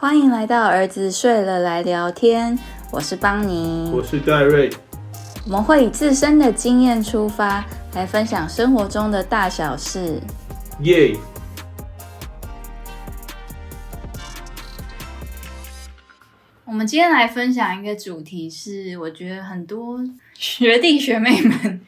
欢迎来到儿子睡了来聊天，我是邦尼，我是戴瑞。我们会以自身的经验出发，来分享生活中的大小事。耶！我们今天来分享一个主题，是我觉得很多学弟学妹们，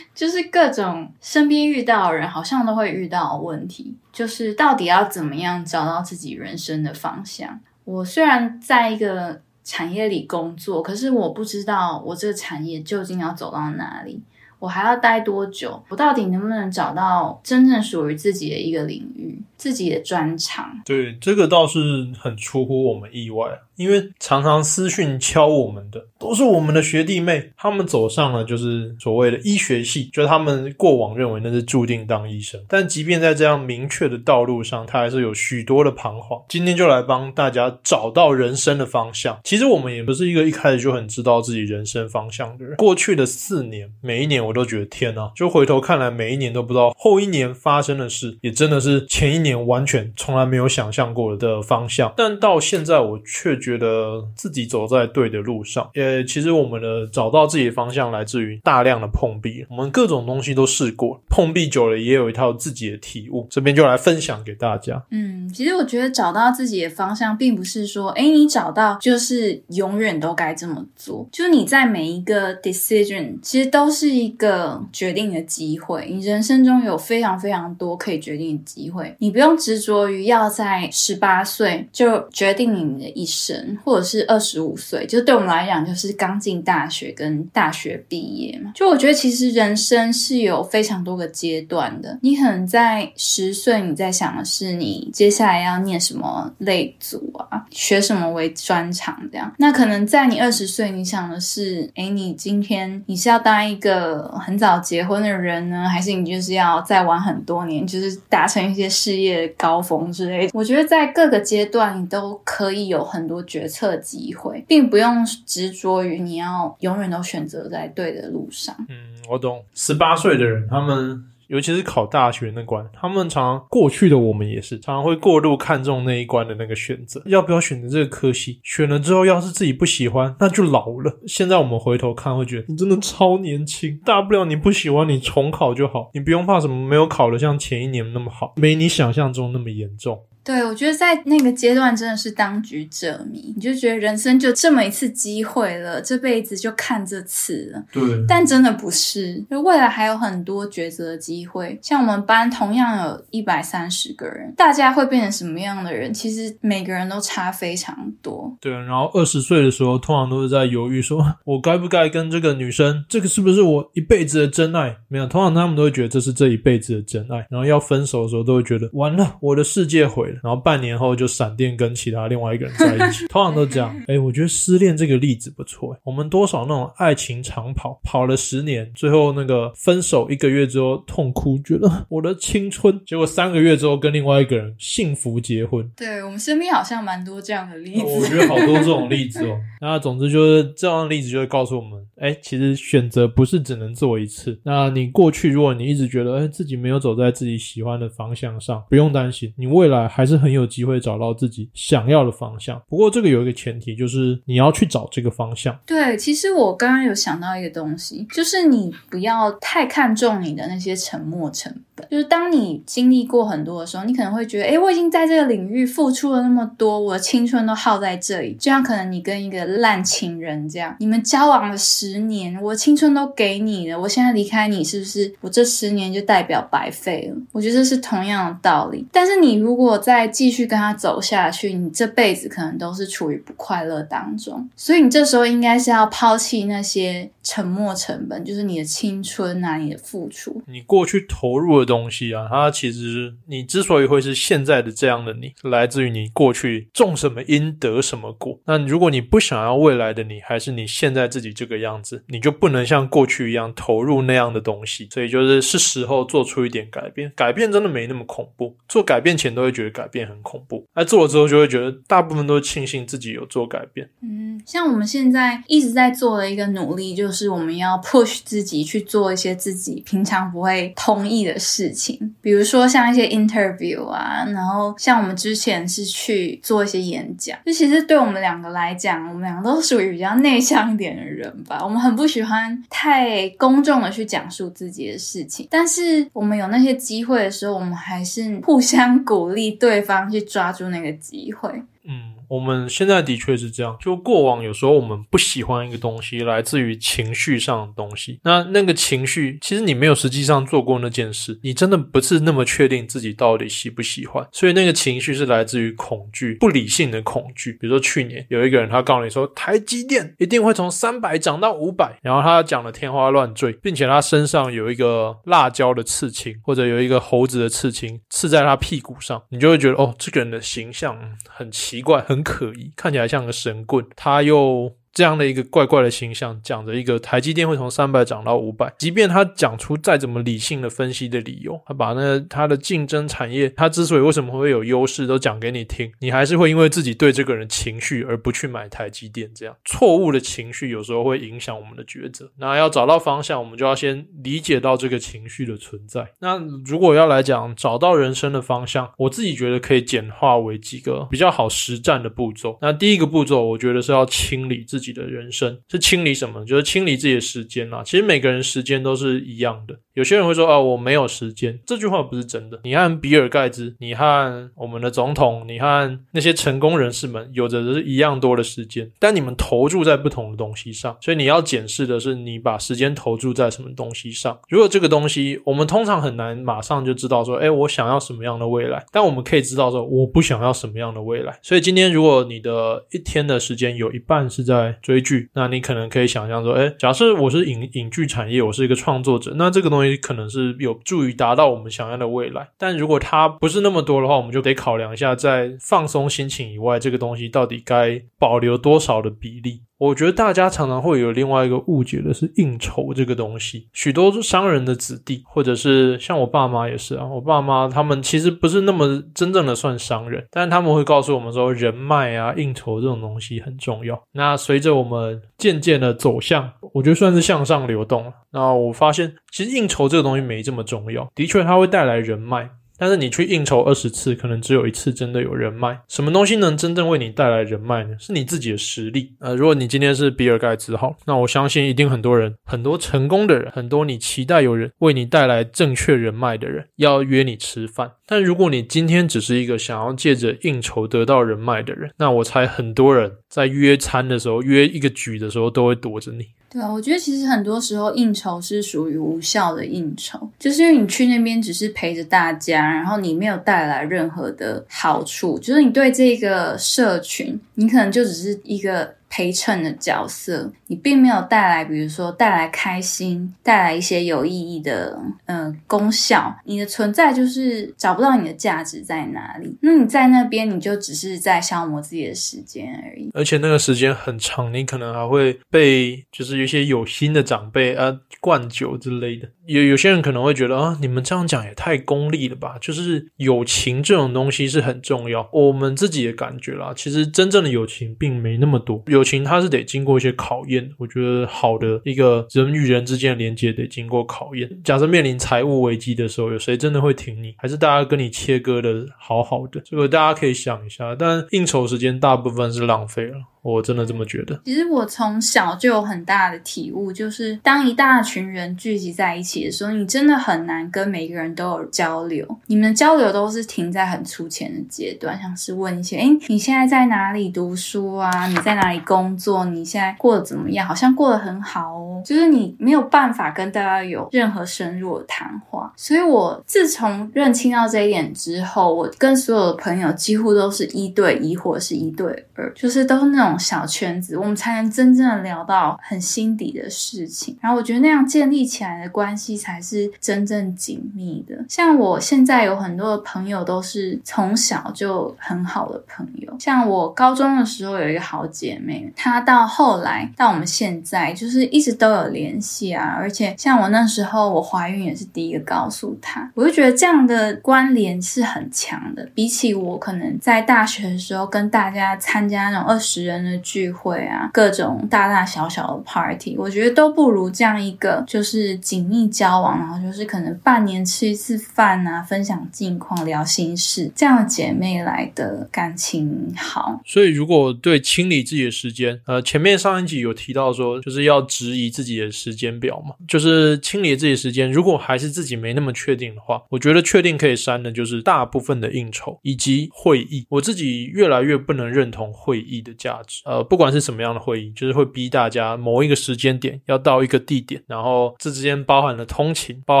就是各种身边遇到的人，好像都会遇到的问题，就是到底要怎么样找到自己人生的方向。我虽然在一个产业里工作，可是我不知道我这个产业究竟要走到哪里，我还要待多久，我到底能不能找到真正属于自己的一个领域、自己的专长？对，这个倒是很出乎我们意外。因为常常私讯敲我们的都是我们的学弟妹，他们走上了就是所谓的医学系，就他们过往认为那是注定当医生，但即便在这样明确的道路上，他还是有许多的彷徨。今天就来帮大家找到人生的方向。其实我们也不是一个一开始就很知道自己人生方向的人。过去的四年，每一年我都觉得天呐，就回头看来，每一年都不知道后一年发生的事，也真的是前一年完全从来没有想象过的方向。但到现在，我却觉得自己走在对的路上。也其实我们的找到自己的方向来自于大量的碰壁，我们各种东西都试过，碰壁久了也有一套自己的体悟。这边就来分享给大家。嗯，其实我觉得找到自己的方向，并不是说，哎，你找到就是永远都该这么做。就你在每一个 decision，其实都是一个决定的机会。你人生中有非常非常多可以决定的机会，你不用执着于要在十八岁就决定你的一生。或者是二十五岁，就对我们来讲，就是刚进大学跟大学毕业嘛。就我觉得，其实人生是有非常多个阶段的。你可能在十岁，你在想的是你接下来要念什么类组啊，学什么为专长这样。那可能在你二十岁，你想的是，哎，你今天你是要当一个很早结婚的人呢，还是你就是要再玩很多年，就是达成一些事业高峰之类的？我觉得在各个阶段，你都可以有很多决策机会，并不用执着于你要永远都选择在对的路上。嗯，我懂。十八岁的人，他们尤其是考大学那关，他们常常过去的我们也是常常会过度看重那一关的那个选择，要不要选择这个科系？选了之后，要是自己不喜欢，那就老了。现在我们回头看，会觉得你真的超年轻，大不了你不喜欢，你重考就好，你不用怕什么没有考的像前一年那么好，没你想象中那么严重。对，我觉得在那个阶段真的是当局者迷，你就觉得人生就这么一次机会了，这辈子就看这次了。对，但真的不是，就未来还有很多抉择的机会。像我们班同样有一百三十个人，大家会变成什么样的人？其实每个人都差非常多。对，然后二十岁的时候，通常都是在犹豫，说我该不该跟这个女生，这个是不是我一辈子的真爱？没有，通常他们都会觉得这是这一辈子的真爱。然后要分手的时候，都会觉得完了，我的世界毁了。然后半年后就闪电跟其他另外一个人在一起，通常都这样。哎，我觉得失恋这个例子不错。我们多少那种爱情长跑，跑了十年，最后那个分手一个月之后痛哭，觉得我的青春，结果三个月之后跟另外一个人幸福结婚。对我们身边好像蛮多这样的例子，我觉得好多这种例子哦。那总之就是这样的例子就会告诉我们，哎，其实选择不是只能做一次。那你过去如果你一直觉得哎自己没有走在自己喜欢的方向上，不用担心，你未来还是很有。机会找到自己想要的方向，不过这个有一个前提，就是你要去找这个方向。对，其实我刚刚有想到一个东西，就是你不要太看重你的那些沉没成就是当你经历过很多的时候，你可能会觉得，哎，我已经在这个领域付出了那么多，我的青春都耗在这里。就像可能你跟一个烂情人这样，你们交往了十年，我青春都给你了，我现在离开你，是不是我这十年就代表白费了？我觉得是同样的道理。但是你如果再继续。跟他走下去，你这辈子可能都是处于不快乐当中，所以你这时候应该是要抛弃那些沉没成本，就是你的青春啊，你的付出，你过去投入的东西啊，它其实你之所以会是现在的这样的你，来自于你过去种什么因得什么果。那如果你不想要未来的你，还是你现在自己这个样子，你就不能像过去一样投入那样的东西。所以就是是时候做出一点改变，改变真的没那么恐怖。做改变前都会觉得改变很。恐怖，那做了之后就会觉得，大部分都庆幸自己有做改变。嗯，像我们现在一直在做的一个努力，就是我们要 push 自己去做一些自己平常不会同意的事。事情，比如说像一些 interview 啊，然后像我们之前是去做一些演讲，就其实对我们两个来讲，我们两个都属于比较内向一点的人吧，我们很不喜欢太公众的去讲述自己的事情，但是我们有那些机会的时候，我们还是互相鼓励对方去抓住那个机会。嗯。我们现在的确是这样，就过往有时候我们不喜欢一个东西，来自于情绪上的东西。那那个情绪，其实你没有实际上做过那件事，你真的不是那么确定自己到底喜不喜欢。所以那个情绪是来自于恐惧，不理性的恐惧。比如说去年有一个人，他告诉你说台积电一定会从三百涨到五百，然后他讲的天花乱坠，并且他身上有一个辣椒的刺青，或者有一个猴子的刺青刺在他屁股上，你就会觉得哦，这个人的形象很奇怪，很。很可疑，看起来像个神棍，他又。这样的一个怪怪的形象，讲着一个台积电会从三百涨到五百，即便他讲出再怎么理性的分析的理由，他把那他的竞争产业，他之所以为什么会有优势，都讲给你听，你还是会因为自己对这个人情绪而不去买台积电。这样错误的情绪有时候会影响我们的抉择。那要找到方向，我们就要先理解到这个情绪的存在。那如果要来讲找到人生的方向，我自己觉得可以简化为几个比较好实战的步骤。那第一个步骤，我觉得是要清理自己。己的人生是清理什么？就是清理自己的时间啦。其实每个人时间都是一样的。有些人会说：“啊，我没有时间。”这句话不是真的。你和比尔盖茨，你和我们的总统，你和那些成功人士们，有着是一样多的时间，但你们投注在不同的东西上。所以你要检视的是，你把时间投注在什么东西上。如果这个东西，我们通常很难马上就知道说：“哎，我想要什么样的未来？”但我们可以知道说：“我不想要什么样的未来。”所以今天，如果你的一天的时间有一半是在追剧，那你可能可以想象说：“哎，假设我是影影剧产业，我是一个创作者，那这个东西。”可能是有助于达到我们想要的未来，但如果它不是那么多的话，我们就得考量一下，在放松心情以外，这个东西到底该保留多少的比例。我觉得大家常常会有另外一个误解的是应酬这个东西。许多商人的子弟，或者是像我爸妈也是啊，我爸妈他们其实不是那么真正的算商人，但是他们会告诉我们说，人脉啊、应酬这种东西很重要。那随着我们渐渐的走向，我觉得算是向上流动了。那我发现，其实应酬这个东西没这么重要，的确它会带来人脉。但是你去应酬二十次，可能只有一次真的有人脉。什么东西能真正为你带来人脉呢？是你自己的实力。呃，如果你今天是比尔盖茨，好，那我相信一定很多人，很多成功的人，很多你期待有人为你带来正确人脉的人，要约你吃饭。但如果你今天只是一个想要借着应酬得到人脉的人，那我猜很多人在约餐的时候，约一个局的时候，都会躲着你。对啊，我觉得其实很多时候应酬是属于无效的应酬，就是因为你去那边只是陪着大家，然后你没有带来任何的好处，就是你对这个社群，你可能就只是一个。陪衬的角色，你并没有带来，比如说带来开心，带来一些有意义的嗯功效。你的存在就是找不到你的价值在哪里。那你在那边，你就只是在消磨自己的时间而已。而且那个时间很长，你可能还会被就是有些有心的长辈啊灌酒之类的。有有些人可能会觉得啊，你们这样讲也太功利了吧？就是友情这种东西是很重要。我们自己的感觉啦，其实真正的友情并没那么多。友情它是得经过一些考验，我觉得好的一个人与人之间的连接得经过考验。假设面临财务危机的时候，有谁真的会挺你？还是大家跟你切割的好好的？这个大家可以想一下。但应酬时间大部分是浪费了。我真的这么觉得。其实我从小就有很大的体悟，就是当一大群人聚集在一起的时候，你真的很难跟每个人都有交流。你们的交流都是停在很粗浅的阶段，像是问一些：“哎，你现在在哪里读书啊？你在哪里工作？你现在过得怎么样？好像过得很好哦。”就是你没有办法跟大家有任何深入的谈话。所以我自从认清到这一点之后，我跟所有的朋友几乎都是一对一或者是一对二，就是都是那种。小圈子，我们才能真正的聊到很心底的事情。然后我觉得那样建立起来的关系才是真正紧密的。像我现在有很多的朋友都是从小就很好的朋友。像我高中的时候有一个好姐妹，她到后来到我们现在就是一直都有联系啊。而且像我那时候我怀孕也是第一个告诉她，我就觉得这样的关联是很强的。比起我可能在大学的时候跟大家参加那种二十人。人的聚会啊，各种大大小小的 party，我觉得都不如这样一个就是紧密交往，然后就是可能半年吃一次饭啊，分享近况、聊心事，这样的姐妹来的感情好。所以，如果对清理自己的时间，呃，前面上一集有提到说，就是要质疑自己的时间表嘛，就是清理自己时间，如果还是自己没那么确定的话，我觉得确定可以删的就是大部分的应酬以及会议。我自己越来越不能认同会议的价值，呃，不管是什么样的会议，就是会逼大家某一个时间点要到一个地点，然后这之间包含了通勤，包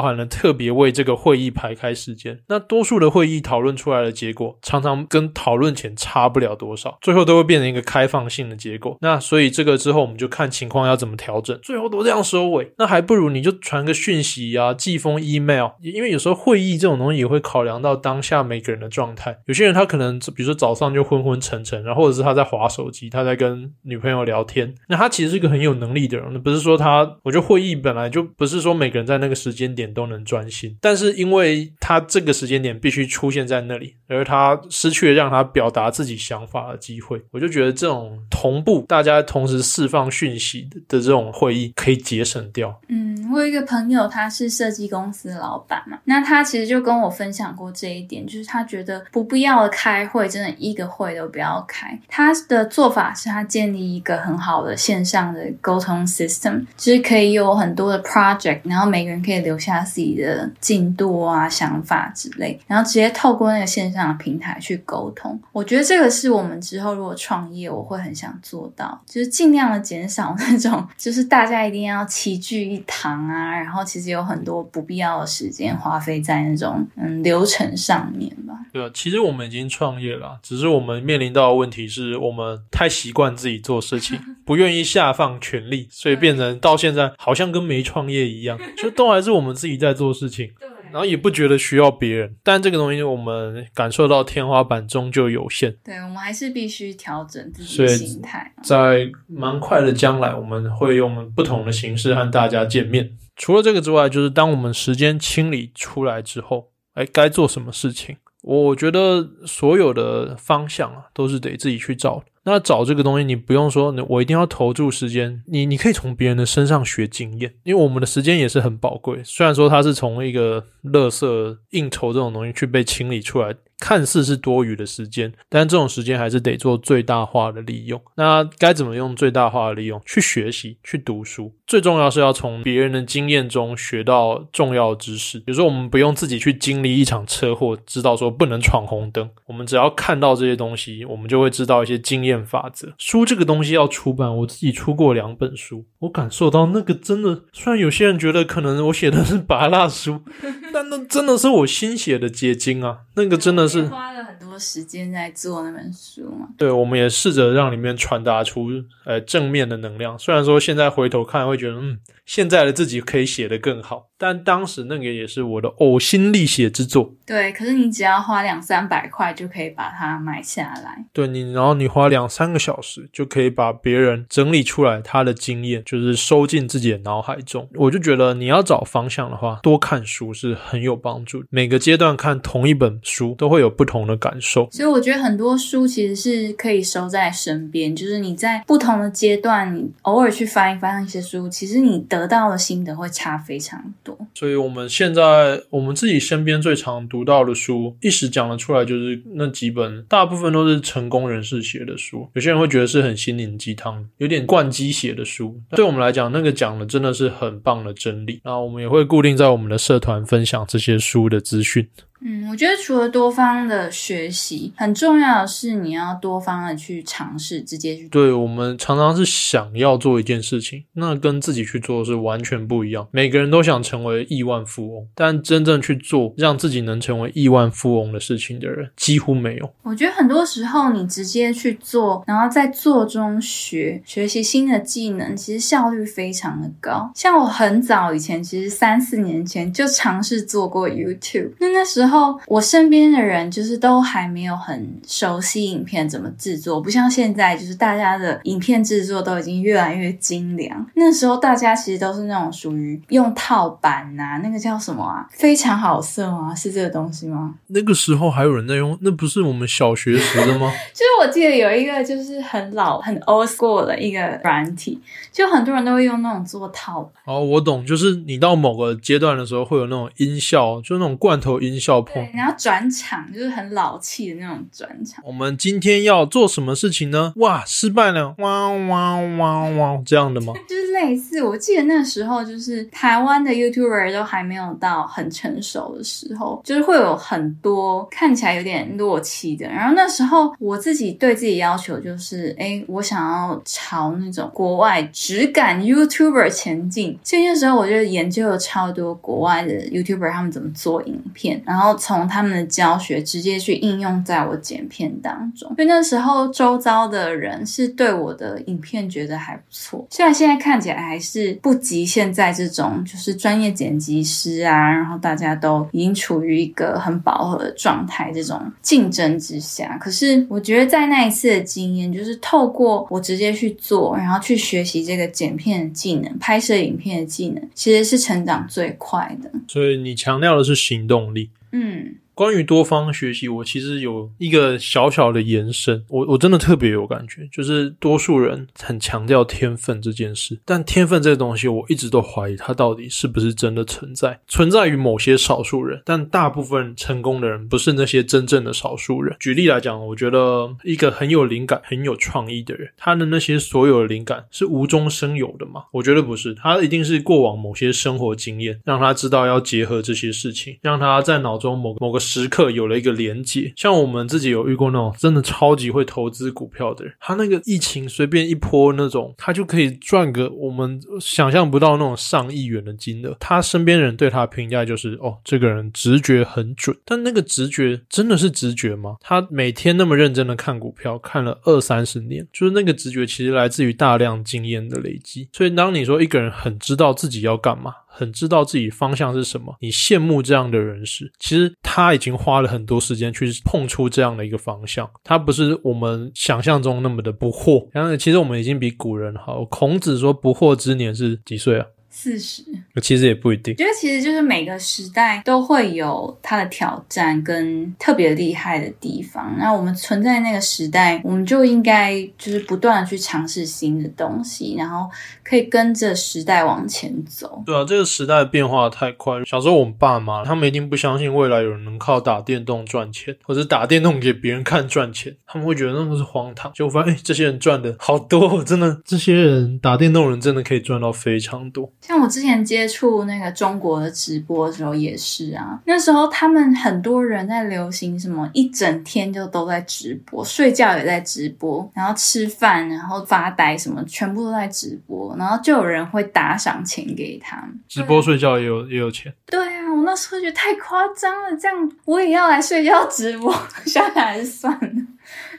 含了特别为这个会议排开时间。那多数的会议讨论出来的结果，常常跟讨论前差不了多少，最后都会变成一个开放性的结果。那所以这个之后我们就看情况要怎么调整，最后都这样收尾，那还不如你就传个讯息啊，寄封 email，因为有时候会议这种东西也会考量到当下每个人的状态。有些人他可能比如说早上就昏昏沉沉，然后或者是他在划手机，他他在跟女朋友聊天，那他其实是一个很有能力的人，不是说他，我觉得会议本来就不是说每个人在那个时间点都能专心，但是因为他这个时间点必须出现在那里，而他失去了让他表达自己想法的机会，我就觉得这种同步大家同时释放讯息的这种会议可以节省掉。嗯，我有一个朋友，他是设计公司老板嘛，那他其实就跟我分享过这一点，就是他觉得不必要的开会，真的一个会都不要开。他的做法是他建立一个很好的线上的沟通 system，就是可以有很多的 project，然后每个人可以留下自己的进度啊、想法之类，然后直接透过那个线上的平台去沟通。我觉得这个是我们之后如果创业，我会很想做到，就是尽量的减少那种，就是大家一定要齐聚一堂啊，然后其实有很多不必要的时间花费在那种嗯流程上面吧。对啊，其实我们已经创业了，只是我们面临到的问题是我们太习惯自己做事情，不愿意下放权力，所以变成到现在好像跟没创业一样，就都还是我们自己在做事情。然后也不觉得需要别人，但这个东西我们感受到天花板终究有限。对，我们还是必须调整自己的心态。在蛮快的将来，我们会用不同的形式和大家见面。除了这个之外，就是当我们时间清理出来之后，哎，该做什么事情？我觉得所有的方向啊，都是得自己去找。那找这个东西，你不用说，我一定要投注时间。你你可以从别人的身上学经验，因为我们的时间也是很宝贵。虽然说它是从一个垃圾应酬这种东西去被清理出来。看似是多余的时间，但这种时间还是得做最大化的利用。那该怎么用最大化的利用？去学习，去读书。最重要是要从别人的经验中学到重要知识。比如说，我们不用自己去经历一场车祸，知道说不能闯红灯。我们只要看到这些东西，我们就会知道一些经验法则。书这个东西要出版，我自己出过两本书，我感受到那个真的，虽然有些人觉得可能我写的是 拔蜡书，但那真的是我心血的结晶啊！那个真的。是花了很多时间在做那本书嘛？对，我们也试着让里面传达出呃正面的能量。虽然说现在回头看会觉得，嗯，现在的自己可以写得更好。但当时那个也是我的呕心沥血之作。对，可是你只要花两三百块就可以把它买下来。对你，然后你花两三个小时就可以把别人整理出来他的经验，就是收进自己的脑海中。我就觉得你要找方向的话，多看书是很有帮助。每个阶段看同一本书都会有不同的感受。所以我觉得很多书其实是可以收在身边，就是你在不同的阶段，你偶尔去翻一翻一些书，其实你得到的心得会差非常多。所以，我们现在我们自己身边最常读到的书，一时讲得出来就是那几本，大部分都是成功人士写的书。有些人会觉得是很心灵鸡汤，有点灌鸡血的书。对我们来讲，那个讲的真的是很棒的真理。那我们也会固定在我们的社团分享这些书的资讯。嗯，我觉得除了多方的学习，很重要的是你要多方的去尝试，直接去。对我们常常是想要做一件事情，那跟自己去做是完全不一样。每个人都想成为亿万富翁，但真正去做让自己能成为亿万富翁的事情的人几乎没有。我觉得很多时候你直接去做，然后在做中学学习新的技能，其实效率非常的高。像我很早以前，其实三四年前就尝试做过 YouTube，那那时候。候我身边的人就是都还没有很熟悉影片怎么制作，不像现在，就是大家的影片制作都已经越来越精良。那时候大家其实都是那种属于用套版呐、那个叫什么啊？非常好色吗？是这个东西吗？那个时候还有人在用，那不是我们小学时的吗？就是我记得有一个就是很老很 old school 的一个软体，就很多人都会用那种做套版。哦，我懂，就是你到某个阶段的时候，会有那种音效，就那种罐头音效碰对，。然后转场就是很老气的那种转场。我们今天要做什么事情呢？哇，失败了！哇哇哇哇，这样的吗？就是类似，我记得那时候就是台湾的 YouTuber 都还没有到很成熟的时候，就是会有很多看起来有点落气的。然后那时候我自己对自己要求就是，哎，我想要朝那种国外质感 YouTuber 前进。所以那时候我就研究了超多国外的 YouTuber 他们怎么做影片，然后从他们的教学直接去应用在我剪片当中。所以那时候周遭的人是对我的影片觉得还不错，虽然现在看起来还是不及现在这种就是专业剪辑师啊，然后大家都已经处于一个很饱和的状态这种竞争之下。可是我觉得在那一次的经验，就是透过我直接去做，然后去学习这个剪片的技能、拍摄影片的技能，其实是成长最快的。所以你强调的是行动力。嗯。关于多方学习，我其实有一个小小的延伸，我我真的特别有感觉，就是多数人很强调天分这件事，但天分这个东西，我一直都怀疑它到底是不是真的存在，存在于某些少数人，但大部分成功的人不是那些真正的少数人。举例来讲，我觉得一个很有灵感、很有创意的人，他的那些所有的灵感是无中生有的吗？我觉得不是，他一定是过往某些生活经验，让他知道要结合这些事情，让他在脑中某某个时刻有了一个连结。像我们自己有遇过那种真的超级会投资股票的人，他那个疫情随便一波那种，他就可以赚个我们想象不到那种上亿元的金额。他身边人对他评价就是：哦，这个人直觉很准。但那个直觉真的是直觉吗？他每天那么认真的看股票，看了二三十年，就是那个直觉其实来自于大量经验的累积。所以当你说一个人很知道自己要干嘛，很知道自己方向是什么，你羡慕这样的人时，其实他已经花了很多时间去碰出这样的一个方向。他不是我们想象中那么的不惑，然后其实我们已经比古人好。孔子说不惑之年是几岁啊？四十，其实也不一定。觉得其实就是每个时代都会有它的挑战跟特别厉害的地方。那我们存在那个时代，我们就应该就是不断的去尝试新的东西，然后可以跟着时代往前走。对啊，这个时代变化太快。小时候我们爸妈他们一定不相信未来有人能靠打电动赚钱，或者打电动给别人看赚钱，他们会觉得那个是荒唐。结果发现，哎，这些人赚的好多哦，真的，这些人打电动人真的可以赚到非常多。像我之前接触那个中国的直播的时候也是啊，那时候他们很多人在流行什么，一整天就都在直播，睡觉也在直播，然后吃饭，然后发呆什么，全部都在直播，然后就有人会打赏钱给他们。直播睡觉也有也有钱，对啊，我那时候觉得太夸张了，这样我也要来睡觉直播，想想还是算了。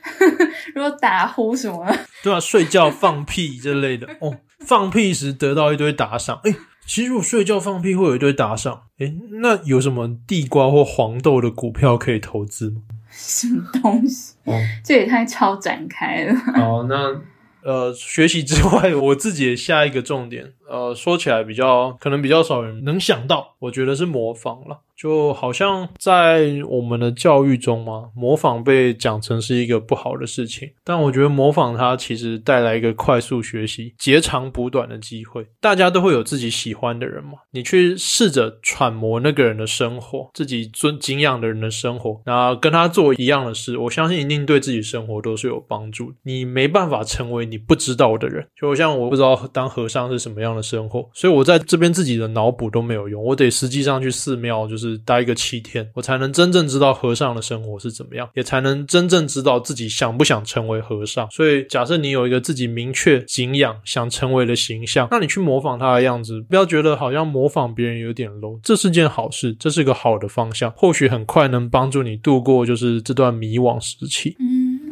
如果打呼什么的，对啊，睡觉放屁之类的哦，放屁时得到一堆打赏，哎。其实我睡觉放屁会有一堆打赏，诶，那有什么地瓜或黄豆的股票可以投资吗？什么东西？哦，这也太超展开了。哦，那呃，学习之外，我自己的下一个重点，呃，说起来比较可能比较少人能想到，我觉得是模仿了。就好像在我们的教育中嘛，模仿被讲成是一个不好的事情，但我觉得模仿它其实带来一个快速学习、截长补短的机会。大家都会有自己喜欢的人嘛，你去试着揣摩那个人的生活，自己尊敬仰的人的生活，那跟他做一样的事，我相信一定对自己生活都是有帮助。你没办法成为你不知道的人，就像我不知道当和尚是什么样的生活，所以我在这边自己的脑补都没有用，我得实际上去寺庙，就是待个七天，我才能真正知道和尚的生活是怎么样，也才能真正知道自己想不想成为和尚。所以，假设你有一个自己明确敬仰、想成为的形象，那你去模仿他的样子，不要觉得好像模仿别人有点 low，这是件好事，这是个好的方向，或许很快能帮助你度过就是这段迷惘时期。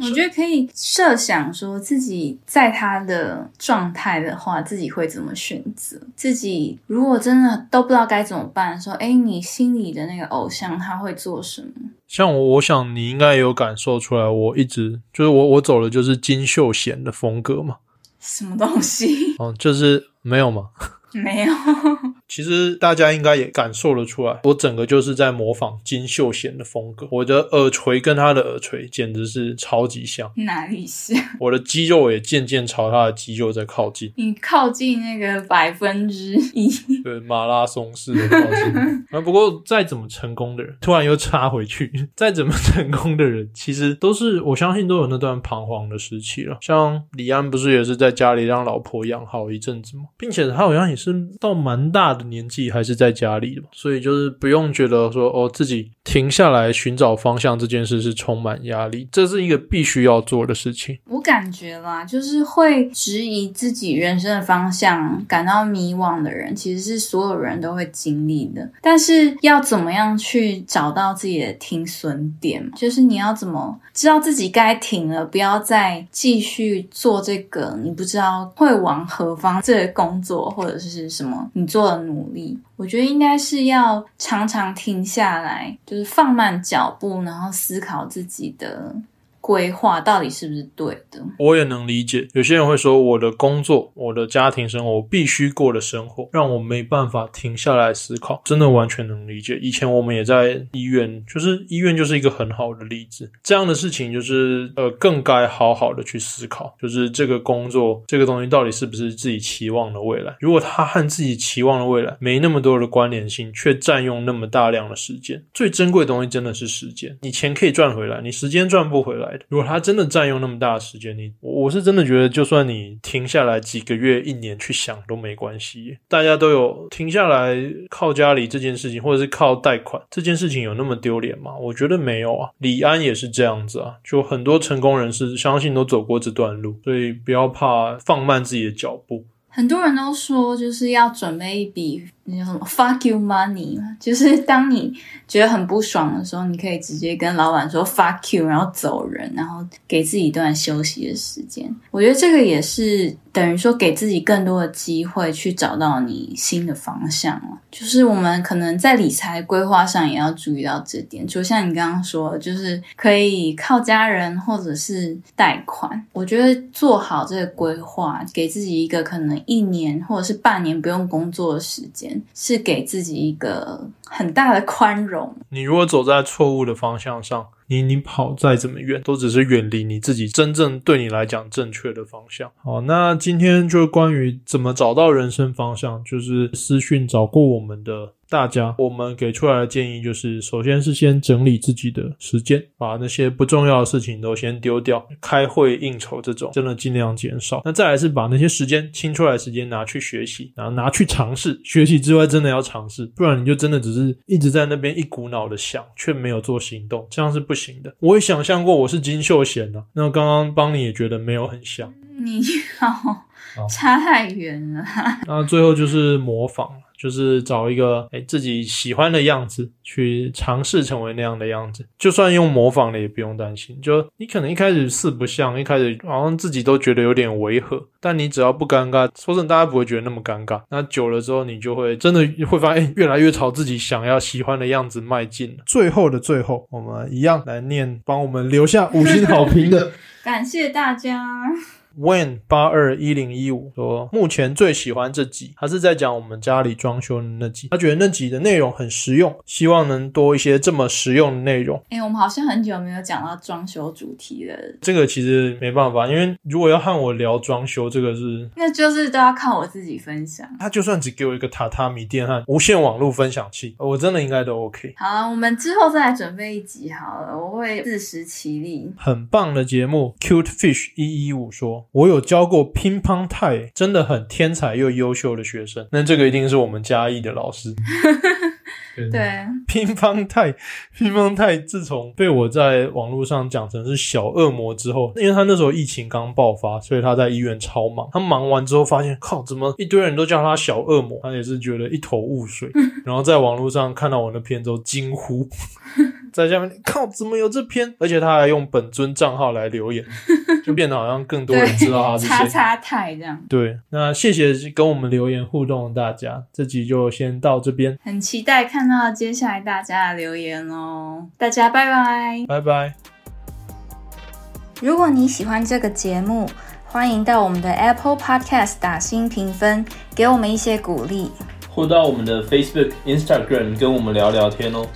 我觉得可以设想说自己在他的状态的话，自己会怎么选择。自己如果真的都不知道该怎么办，说，哎，你心里的那个偶像他会做什么？像我，我想你应该有感受出来，我一直就是我，我走的就是金秀贤的风格嘛。什么东西？哦，就是没有吗？没有。其实大家应该也感受得出来，我整个就是在模仿金秀贤的风格。我的耳垂跟他的耳垂简直是超级像，哪里像？我的肌肉也渐渐朝他的肌肉在靠近。你靠近那个百分之一，对，马拉松式的靠近。啊，不过再怎么成功的人，突然又插回去，再怎么成功的人，其实都是我相信都有那段彷徨的时期了。像李安不是也是在家里让老婆养好一阵子吗？并且他好像也是到蛮大。的年纪还是在家里的，所以就是不用觉得说哦，自己停下来寻找方向这件事是充满压力，这是一个必须要做的事情。我感觉啦，就是会质疑自己人生的方向、感到迷惘的人，其实是所有人都会经历的。但是要怎么样去找到自己的停损点，就是你要怎么知道自己该停了，不要再继续做这个你不知道会往何方这个工作或者是什么你做。努力，我觉得应该是要常常停下来，就是放慢脚步，然后思考自己的。规划到底是不是对的？我也能理解，有些人会说，我的工作、我的家庭生活，我必须过的生活，让我没办法停下来思考。真的完全能理解。以前我们也在医院，就是医院就是一个很好的例子。这样的事情就是呃，更该好好的去思考，就是这个工作这个东西到底是不是自己期望的未来？如果他和自己期望的未来没那么多的关联性，却占用那么大量的时间，最珍贵的东西真的是时间。你钱可以赚回来，你时间赚不回来。如果他真的占用那么大的时间，你我是真的觉得，就算你停下来几个月、一年去想都没关系。大家都有停下来靠家里这件事情，或者是靠贷款这件事情，有那么丢脸吗？我觉得没有啊。李安也是这样子啊，就很多成功人士相信都走过这段路，所以不要怕放慢自己的脚步。很多人都说，就是要准备一笔。那叫什么 fuck you money 嘛，就是当你觉得很不爽的时候，你可以直接跟老板说 fuck you，然后走人，然后给自己一段休息的时间。我觉得这个也是等于说给自己更多的机会去找到你新的方向了。就是我们可能在理财规划上也要注意到这点，就像你刚刚说，就是可以靠家人或者是贷款。我觉得做好这个规划，给自己一个可能一年或者是半年不用工作的时间。是给自己一个很大的宽容。你如果走在错误的方向上。你你跑再怎么远，都只是远离你自己真正对你来讲正确的方向。好，那今天就关于怎么找到人生方向，就是私讯找过我们的大家，我们给出来的建议就是，首先是先整理自己的时间，把那些不重要的事情都先丢掉，开会应酬这种真的尽量减少。那再来是把那些时间清出来时间拿去学习，然后拿去尝试。学习之外，真的要尝试，不然你就真的只是一直在那边一股脑的想，却没有做行动，这样是不。行的，我也想象过我是金秀贤呢。那刚刚帮你也觉得没有很像，你好，差太远了。那最后就是模仿。就是找一个哎自己喜欢的样子去尝试成为那样的样子，就算用模仿的也不用担心。就你可能一开始四不像，一开始好像自己都觉得有点违和，但你只要不尴尬，说真的，大家不会觉得那么尴尬。那久了之后，你就会真的会发现，越来越朝自己想要喜欢的样子迈进。最后的最后，我们一样来念，帮我们留下五星好评的，感谢大家。When 八二一零一五说，目前最喜欢这集，他是在讲我们家里装修的那集，他觉得那集的内容很实用，希望能多一些这么实用的内容。哎，我们好像很久没有讲到装修主题了。这个其实没办法，因为如果要和我聊装修，这个是那就是都要靠我自己分享。他就算只给我一个榻榻米垫和无线网络分享器，我真的应该都 OK。好，我们之后再来准备一集好了，我会自食其力。很棒的节目，Cute Fish 一一五说。我有教过乒乓泰，真的很天才又优秀的学生。那这个一定是我们嘉义的老师。对，乒乓泰，乒乓泰自从被我在网络上讲成是小恶魔之后，因为他那时候疫情刚爆发，所以他在医院超忙。他忙完之后发现，靠，怎么一堆人都叫他小恶魔？他也是觉得一头雾水。然后在网络上看到我那篇之后惊呼。在下面靠怎么有这篇，而且他还用本尊账号来留言，就变得好像更多人知道他是谁。叉叉太这样，对，那谢谢跟我们留言互动的大家，这集就先到这边，很期待看到接下来大家的留言哦。大家拜拜。拜拜。如果你喜欢这个节目，欢迎到我们的 Apple Podcast 打新评分，给我们一些鼓励。或到我们的 Facebook、Instagram 跟我们聊聊天哦。